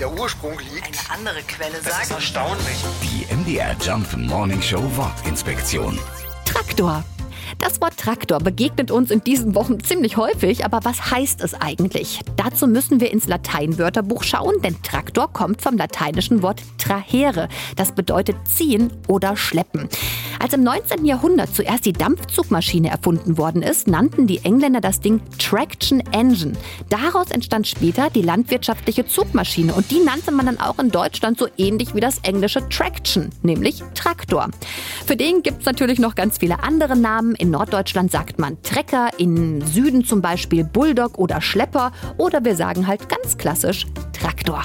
der Ursprung liegt. Eine andere Quelle Das ist sagt. erstaunlich. Die MDR Jump Morning Show Wortinspektion. Traktor. Das Wort Traktor begegnet uns in diesen Wochen ziemlich häufig, aber was heißt es eigentlich? Dazu müssen wir ins Lateinwörterbuch schauen, denn Traktor kommt vom lateinischen Wort trahere. Das bedeutet ziehen oder schleppen. Als im 19. Jahrhundert zuerst die Dampfzugmaschine erfunden worden ist, nannten die Engländer das Ding Traction Engine. Daraus entstand später die landwirtschaftliche Zugmaschine und die nannte man dann auch in Deutschland so ähnlich wie das englische Traction, nämlich Traktor. Für den gibt es natürlich noch ganz viele andere Namen. In Norddeutschland sagt man Trecker, im Süden zum Beispiel Bulldog oder Schlepper oder wir sagen halt ganz klassisch Traktor.